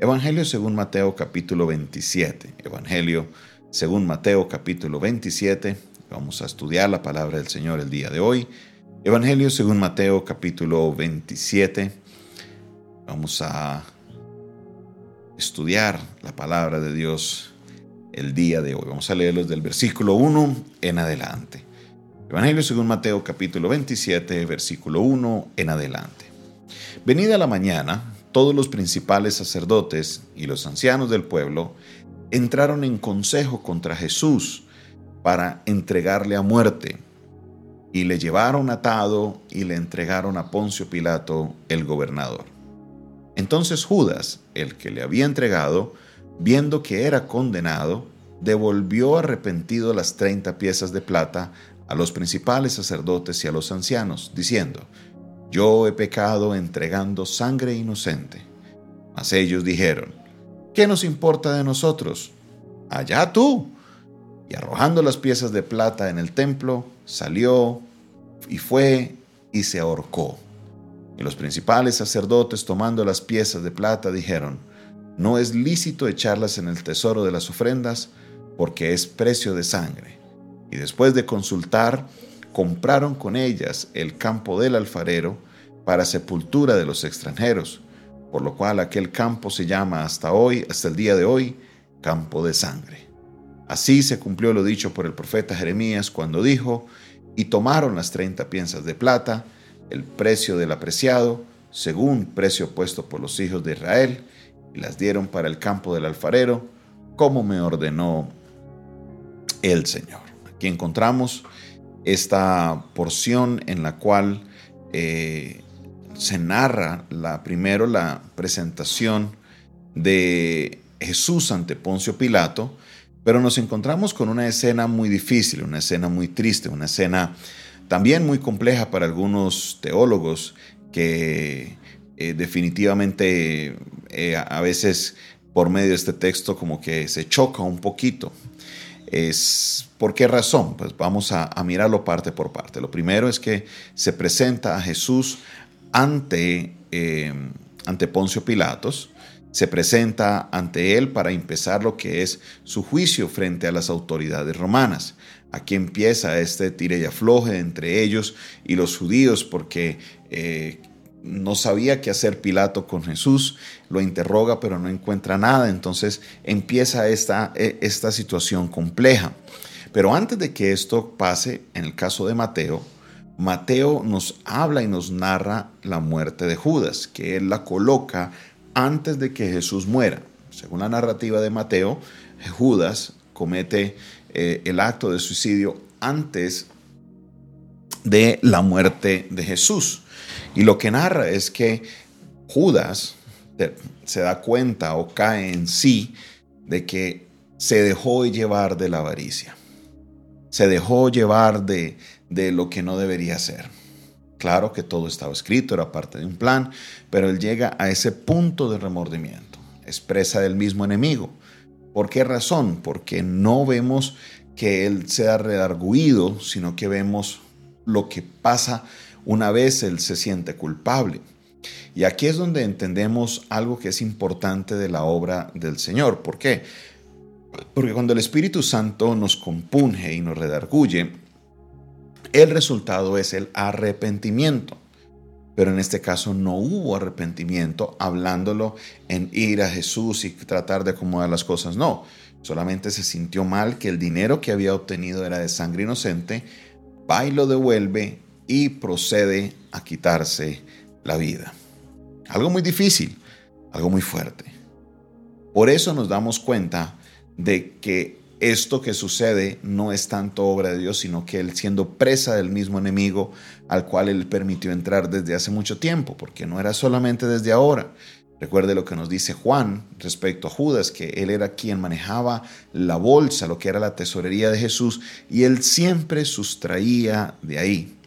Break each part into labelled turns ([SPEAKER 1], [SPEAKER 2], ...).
[SPEAKER 1] Evangelio según Mateo capítulo 27. Evangelio según Mateo capítulo 27. Vamos a estudiar la palabra del Señor el día de hoy. Evangelio según Mateo capítulo 27. Vamos a estudiar la palabra de Dios el día de hoy. Vamos a leerlos del versículo 1 en adelante. Evangelio según Mateo capítulo 27, versículo 1 en adelante. Venida la mañana, todos los principales sacerdotes y los ancianos del pueblo entraron en consejo contra Jesús para entregarle a muerte, y le llevaron atado y le entregaron a Poncio Pilato, el gobernador. Entonces Judas, el que le había entregado, viendo que era condenado, devolvió arrepentido las treinta piezas de plata a los principales sacerdotes y a los ancianos, diciendo, yo he pecado entregando sangre inocente. Mas ellos dijeron, ¿qué nos importa de nosotros? Allá tú. Y arrojando las piezas de plata en el templo, salió y fue y se ahorcó. Y los principales sacerdotes, tomando las piezas de plata, dijeron, no es lícito echarlas en el tesoro de las ofrendas, porque es precio de sangre. Y después de consultar, compraron con ellas el campo del alfarero para sepultura de los extranjeros, por lo cual aquel campo se llama hasta hoy, hasta el día de hoy, campo de sangre. Así se cumplió lo dicho por el profeta Jeremías cuando dijo, y tomaron las treinta piezas de plata, el precio del apreciado, según precio puesto por los hijos de Israel, y las dieron para el campo del alfarero, como me ordenó el Señor. Aquí encontramos esta porción en la cual eh, se narra la, primero la presentación de Jesús ante Poncio Pilato, pero nos encontramos con una escena muy difícil, una escena muy triste, una escena también muy compleja para algunos teólogos que eh, definitivamente eh, a veces por medio de este texto como que se choca un poquito. Es, ¿Por qué razón? Pues vamos a, mirarlo parte por parte. Lo primero es que se presenta a Jesús ante, eh, ante Poncio Pilatos, se presenta ante él para empezar lo que es su juicio frente a las autoridades romanas. Aquí empieza este tire y afloje entre ellos y los judíos porque eh, no sabía qué hacer Pilato con Jesús, lo interroga pero no encuentra nada, entonces empieza esta, e, esta situación compleja. Pero antes de que esto pase, en el caso de Mateo, Mateo nos habla y nos narra la muerte de Judas, que él la coloca antes de que Jesús muera. Según la narrativa de Mateo, Judas comete eh, el acto de suicidio antes de la muerte de Jesús. Y lo que narra es que Judas se da cuenta o cae en sí de que se dejó llevar de la avaricia. Se dejó llevar de, de lo que no debería ser. Claro que todo estaba escrito, era parte de un plan, pero él llega a ese punto de remordimiento, expresa del mismo enemigo. ¿Por qué razón? Porque no vemos que él sea redarguido, sino que vemos lo que pasa una vez él se siente culpable. Y aquí es donde entendemos algo que es importante de la obra del Señor. ¿Por qué? Porque cuando el Espíritu Santo nos compunge y nos redarguye, el resultado es el arrepentimiento. Pero en este caso no hubo arrepentimiento hablándolo en ir a Jesús y tratar de acomodar las cosas. No, solamente se sintió mal que el dinero que había obtenido era de sangre inocente, va y lo devuelve y procede a quitarse la vida. Algo muy difícil, algo muy fuerte. Por eso nos damos cuenta de que esto que sucede no es tanto obra de Dios, sino que él siendo presa del mismo enemigo al cual él permitió entrar desde hace mucho tiempo, porque no era solamente desde ahora. Recuerde lo que nos dice Juan respecto a Judas, que él era quien manejaba la bolsa, lo que era la tesorería de Jesús, y él siempre sustraía de ahí.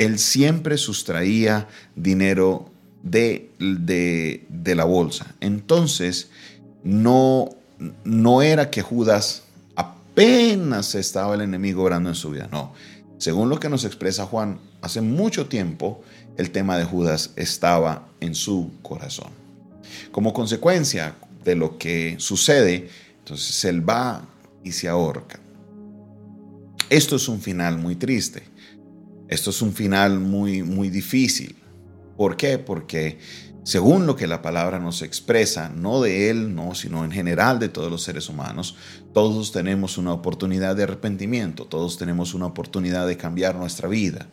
[SPEAKER 1] Él siempre sustraía dinero de, de, de la bolsa. Entonces, no, no era que Judas apenas estaba el enemigo orando en su vida. No. Según lo que nos expresa Juan, hace mucho tiempo el tema de Judas estaba en su corazón. Como consecuencia, de lo que sucede, entonces él va y se ahorca. Esto es un final muy triste. Esto es un final muy, muy difícil. ¿Por qué? Porque según lo que la palabra nos expresa, no de él, no, sino en general de todos los seres humanos, todos tenemos una oportunidad de arrepentimiento, todos tenemos una oportunidad de cambiar nuestra vida.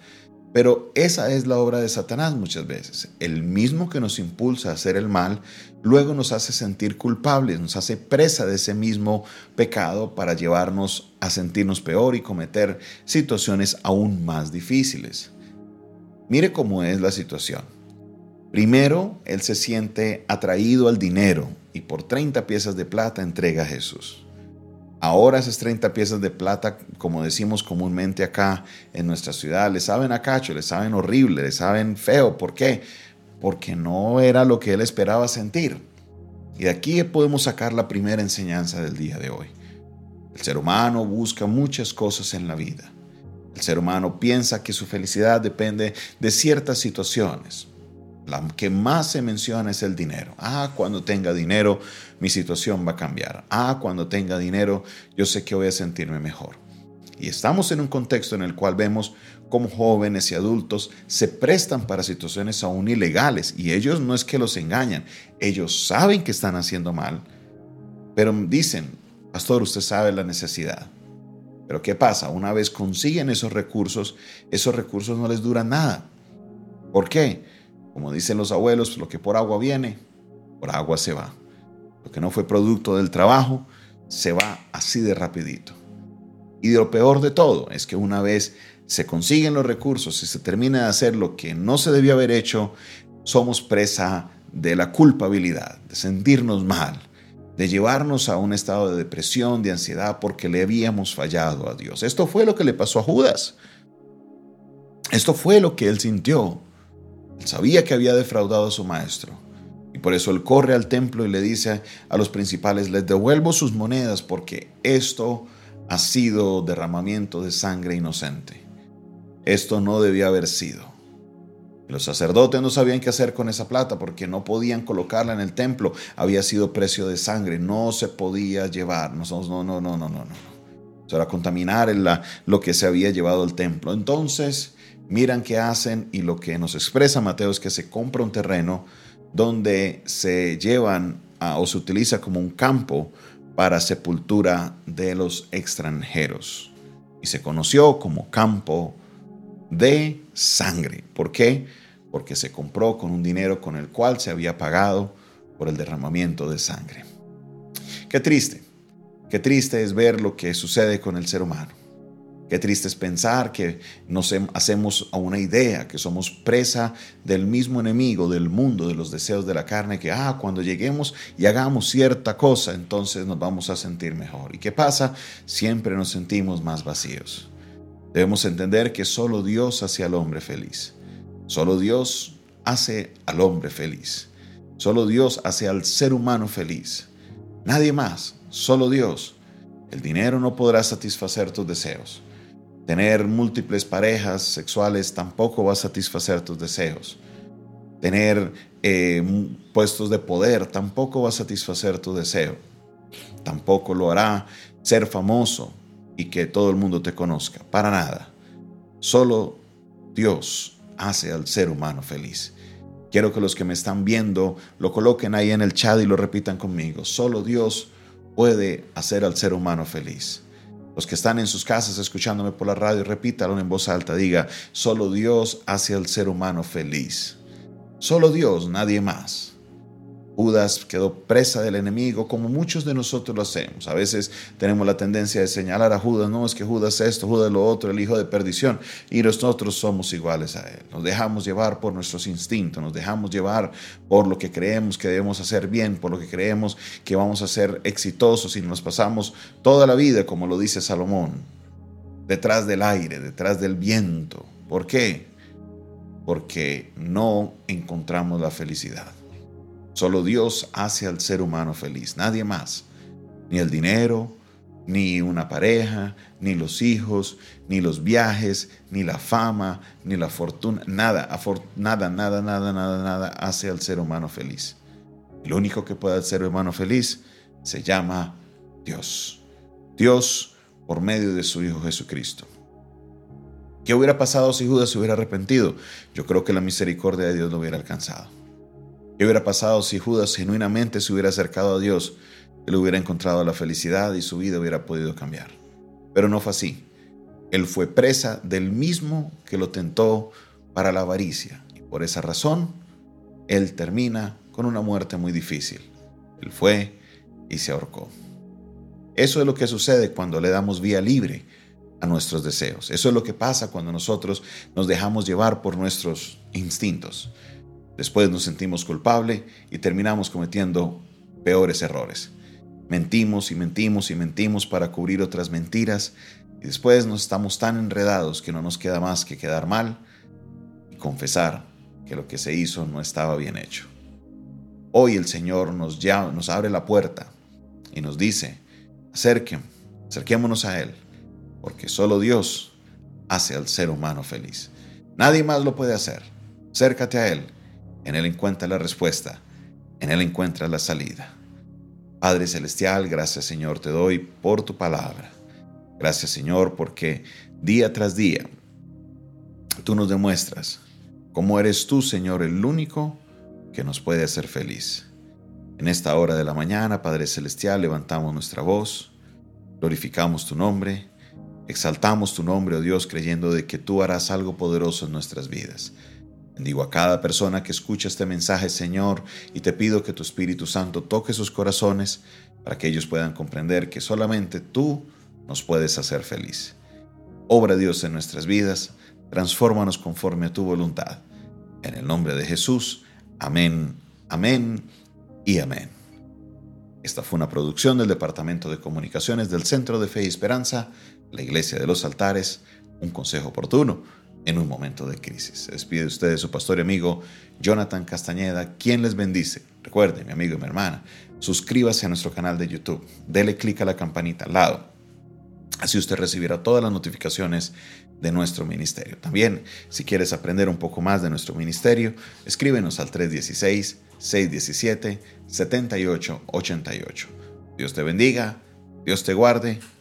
[SPEAKER 1] Pero esa es la obra de Satanás muchas veces. El mismo que nos impulsa a hacer el mal, luego nos hace sentir culpables, nos hace presa de ese mismo pecado para llevarnos a sentirnos peor y cometer situaciones aún más difíciles. Mire cómo es la situación. Primero, él se siente atraído al dinero y por 30 piezas de plata entrega a Jesús. Ahora esas 30 piezas de plata, como decimos comúnmente acá en nuestra ciudad, le saben a cacho, le saben horrible, le saben feo. ¿Por qué? Porque no era lo que él esperaba sentir. Y de aquí podemos sacar la primera enseñanza del día de hoy. El ser humano busca muchas cosas en la vida. El ser humano piensa que su felicidad depende de ciertas situaciones. La que más se menciona es el dinero. Ah, cuando tenga dinero, mi situación va a cambiar. Ah, cuando tenga dinero, yo sé que voy a sentirme mejor. Y estamos en un contexto en el cual vemos cómo jóvenes y adultos se prestan para situaciones aún ilegales. Y ellos no es que los engañan, ellos saben que están haciendo mal, pero dicen, pastor, usted sabe la necesidad. Pero ¿qué pasa? Una vez consiguen esos recursos, esos recursos no les duran nada. ¿Por qué? Como dicen los abuelos, lo que por agua viene, por agua se va. Lo que no fue producto del trabajo, se va así de rapidito. Y lo peor de todo es que una vez se consiguen los recursos y se termina de hacer lo que no se debió haber hecho, somos presa de la culpabilidad, de sentirnos mal, de llevarnos a un estado de depresión, de ansiedad, porque le habíamos fallado a Dios. Esto fue lo que le pasó a Judas. Esto fue lo que él sintió. Él sabía que había defraudado a su maestro. Y por eso él corre al templo y le dice a los principales, les devuelvo sus monedas porque esto ha sido derramamiento de sangre inocente. Esto no debía haber sido. Los sacerdotes no sabían qué hacer con esa plata porque no podían colocarla en el templo. Había sido precio de sangre, no se podía llevar. No, no, no, no, no, no. Eso era contaminar lo que se había llevado al templo. Entonces, miran qué hacen y lo que nos expresa Mateo es que se compra un terreno donde se llevan o se utiliza como un campo para sepultura de los extranjeros. Y se conoció como campo de sangre. ¿Por qué? Porque se compró con un dinero con el cual se había pagado por el derramamiento de sangre. Qué triste, qué triste es ver lo que sucede con el ser humano. Qué triste es pensar que nos hacemos a una idea, que somos presa del mismo enemigo, del mundo, de los deseos de la carne, que ah, cuando lleguemos y hagamos cierta cosa, entonces nos vamos a sentir mejor. ¿Y qué pasa? Siempre nos sentimos más vacíos. Debemos entender que solo Dios hace al hombre feliz. Solo Dios hace al hombre feliz. Solo Dios hace al ser humano feliz. Nadie más, solo Dios. El dinero no podrá satisfacer tus deseos. Tener múltiples parejas sexuales tampoco va a satisfacer tus deseos. Tener eh, puestos de poder tampoco va a satisfacer tu deseo. Tampoco lo hará ser famoso y que todo el mundo te conozca. Para nada. Solo Dios hace al ser humano feliz. Quiero que los que me están viendo lo coloquen ahí en el chat y lo repitan conmigo. Solo Dios puede hacer al ser humano feliz. Los que están en sus casas escuchándome por la radio, repítalo en voz alta. Diga, solo Dios hace al ser humano feliz. Solo Dios, nadie más. Judas quedó presa del enemigo como muchos de nosotros lo hacemos. A veces tenemos la tendencia de señalar a Judas, no es que Judas esto, Judas lo otro, el hijo de perdición, y nosotros somos iguales a él. Nos dejamos llevar por nuestros instintos, nos dejamos llevar por lo que creemos que debemos hacer bien, por lo que creemos que vamos a ser exitosos y nos pasamos toda la vida, como lo dice Salomón, detrás del aire, detrás del viento. ¿Por qué? Porque no encontramos la felicidad. Solo Dios hace al ser humano feliz, nadie más. Ni el dinero, ni una pareja, ni los hijos, ni los viajes, ni la fama, ni la fortuna, nada, nada, nada, nada, nada, nada hace al ser humano feliz. El único que puede hacer hermano feliz se llama Dios. Dios por medio de su Hijo Jesucristo. ¿Qué hubiera pasado si Judas se hubiera arrepentido? Yo creo que la misericordia de Dios lo hubiera alcanzado. ¿Qué hubiera pasado si Judas genuinamente se hubiera acercado a Dios? Él hubiera encontrado la felicidad y su vida hubiera podido cambiar. Pero no fue así. Él fue presa del mismo que lo tentó para la avaricia. Y por esa razón, él termina con una muerte muy difícil. Él fue y se ahorcó. Eso es lo que sucede cuando le damos vía libre a nuestros deseos. Eso es lo que pasa cuando nosotros nos dejamos llevar por nuestros instintos. Después nos sentimos culpables y terminamos cometiendo peores errores. Mentimos y mentimos y mentimos para cubrir otras mentiras y después nos estamos tan enredados que no nos queda más que quedar mal y confesar que lo que se hizo no estaba bien hecho. Hoy el Señor nos, llama, nos abre la puerta y nos dice, acerquen, acerquémonos a Él, porque solo Dios hace al ser humano feliz. Nadie más lo puede hacer. Acércate a Él. En Él encuentra la respuesta. En Él encuentra la salida. Padre Celestial, gracias Señor te doy por tu palabra. Gracias Señor porque día tras día tú nos demuestras cómo eres tú Señor el único que nos puede hacer feliz. En esta hora de la mañana, Padre Celestial, levantamos nuestra voz, glorificamos tu nombre, exaltamos tu nombre, oh Dios, creyendo de que tú harás algo poderoso en nuestras vidas. Bendigo a cada persona que escucha este mensaje, Señor, y te pido que tu Espíritu Santo toque sus corazones para que ellos puedan comprender que solamente tú nos puedes hacer feliz. Obra Dios en nuestras vidas, transfórmanos conforme a tu voluntad. En el nombre de Jesús, amén, amén y amén. Esta fue una producción del Departamento de Comunicaciones del Centro de Fe y Esperanza, la Iglesia de los Altares, un consejo oportuno en un momento de crisis. Se despide de su pastor y amigo Jonathan Castañeda, quien les bendice. Recuerde, mi amigo y mi hermana, suscríbase a nuestro canal de YouTube, dele clic a la campanita al lado. Así usted recibirá todas las notificaciones de nuestro ministerio. También, si quieres aprender un poco más de nuestro ministerio, escríbenos al 316-617-7888. Dios te bendiga, Dios te guarde